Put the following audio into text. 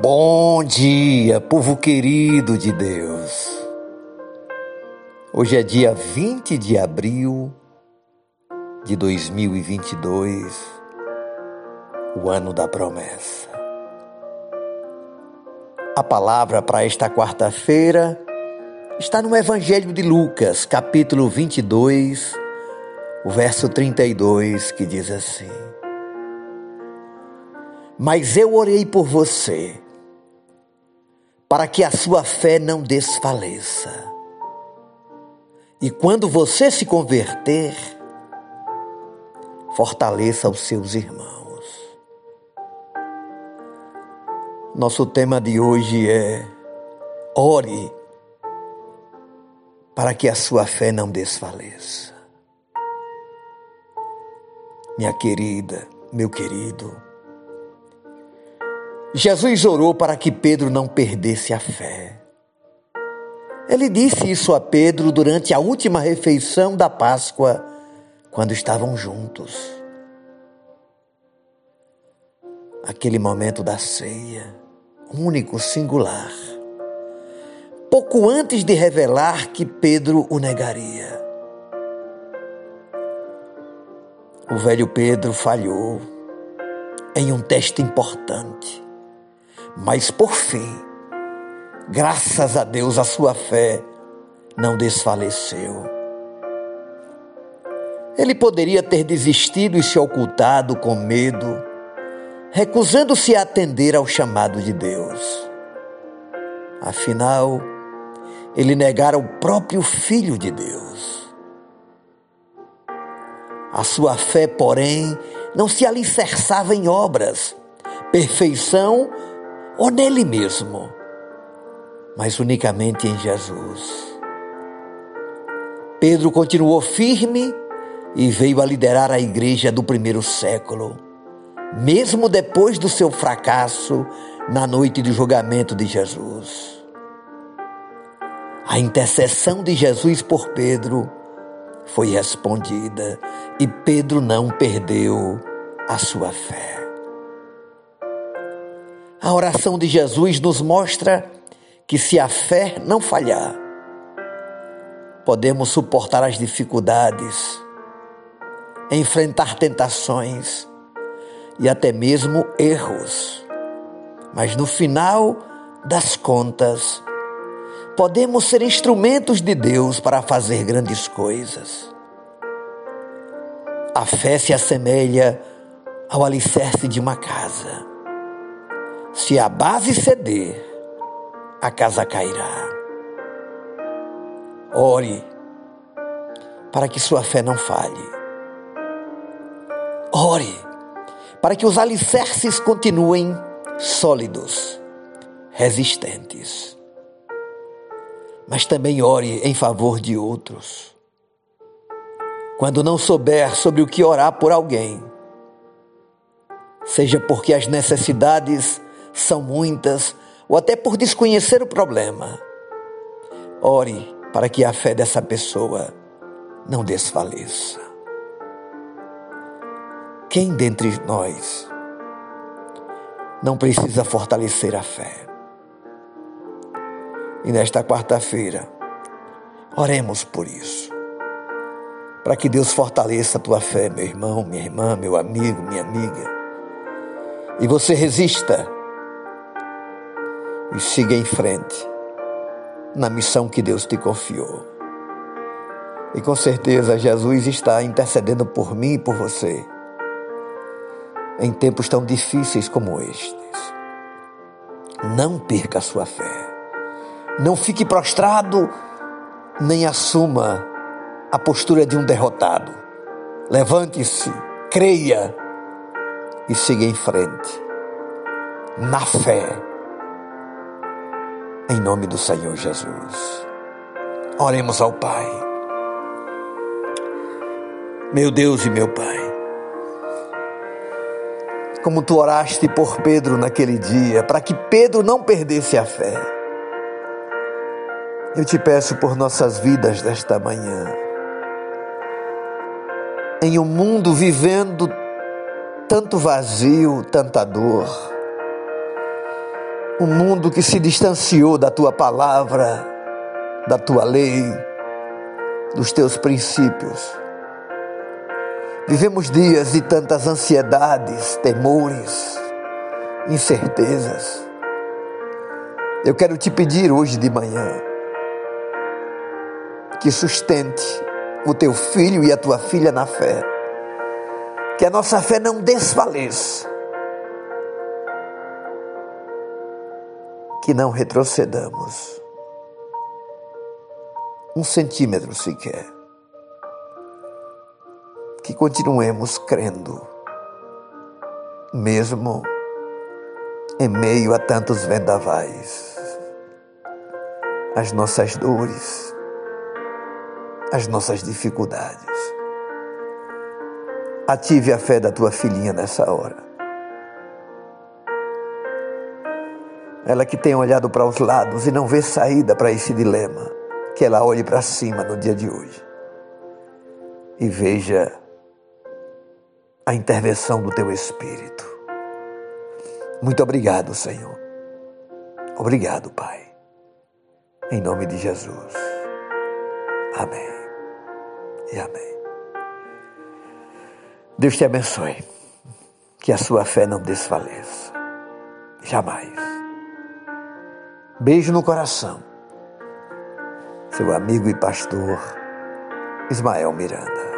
Bom dia, povo querido de Deus. Hoje é dia 20 de abril de 2022, o ano da promessa. A palavra para esta quarta-feira está no Evangelho de Lucas, capítulo 22, o verso 32, que diz assim: Mas eu orei por você para que a sua fé não desfaleça. E quando você se converter, fortaleça os seus irmãos. Nosso tema de hoje é ore para que a sua fé não desfaleça. Minha querida, meu querido, Jesus orou para que Pedro não perdesse a fé. Ele disse isso a Pedro durante a última refeição da Páscoa, quando estavam juntos. Aquele momento da ceia, único, singular. Pouco antes de revelar que Pedro o negaria. O velho Pedro falhou em um teste importante mas por fim, graças a Deus, a sua fé não desfaleceu. Ele poderia ter desistido e se ocultado com medo, recusando-se a atender ao chamado de Deus. Afinal, ele negara o próprio Filho de Deus. A sua fé, porém, não se alicerçava em obras, perfeição ou nele mesmo, mas unicamente em Jesus. Pedro continuou firme e veio a liderar a igreja do primeiro século, mesmo depois do seu fracasso na noite do julgamento de Jesus. A intercessão de Jesus por Pedro foi respondida e Pedro não perdeu a sua fé. A oração de Jesus nos mostra que se a fé não falhar, podemos suportar as dificuldades, enfrentar tentações e até mesmo erros. Mas no final das contas, podemos ser instrumentos de Deus para fazer grandes coisas. A fé se assemelha ao alicerce de uma casa. Se a base ceder, a casa cairá. Ore para que sua fé não falhe. Ore para que os alicerces continuem sólidos, resistentes. Mas também ore em favor de outros. Quando não souber sobre o que orar por alguém, seja porque as necessidades são muitas, ou até por desconhecer o problema. Ore para que a fé dessa pessoa não desfaleça. Quem dentre nós não precisa fortalecer a fé? E nesta quarta-feira, oremos por isso. Para que Deus fortaleça a tua fé, meu irmão, minha irmã, meu amigo, minha amiga. E você resista e siga em frente na missão que Deus te confiou. E com certeza Jesus está intercedendo por mim e por você em tempos tão difíceis como estes. Não perca a sua fé. Não fique prostrado, nem assuma a postura de um derrotado. Levante-se, creia e siga em frente. Na fé em nome do Senhor Jesus. Oremos ao Pai. Meu Deus e meu Pai, como tu oraste por Pedro naquele dia, para que Pedro não perdesse a fé, eu te peço por nossas vidas desta manhã, em um mundo vivendo tanto vazio, tanta dor, Um mundo que se distanciou da tua palavra, da tua lei, dos teus princípios. Vivemos dias de tantas ansiedades, temores, incertezas. Eu quero te pedir hoje de manhã que sustente o teu filho e a tua filha na fé. Que a nossa fé não desfaleça. Que não retrocedamos um centímetro sequer. Que continuemos crendo, mesmo em meio a tantos vendavais, as nossas dores, as nossas dificuldades. Ative a fé da tua filhinha nessa hora. Ela que tem olhado para os lados e não vê saída para esse dilema, que ela olhe para cima no dia de hoje e veja a intervenção do teu Espírito. Muito obrigado, Senhor. Obrigado, Pai. Em nome de Jesus. Amém. E amém. Deus te abençoe. Que a sua fé não desfaleça. Jamais. Beijo no coração. Seu amigo e pastor Ismael Miranda.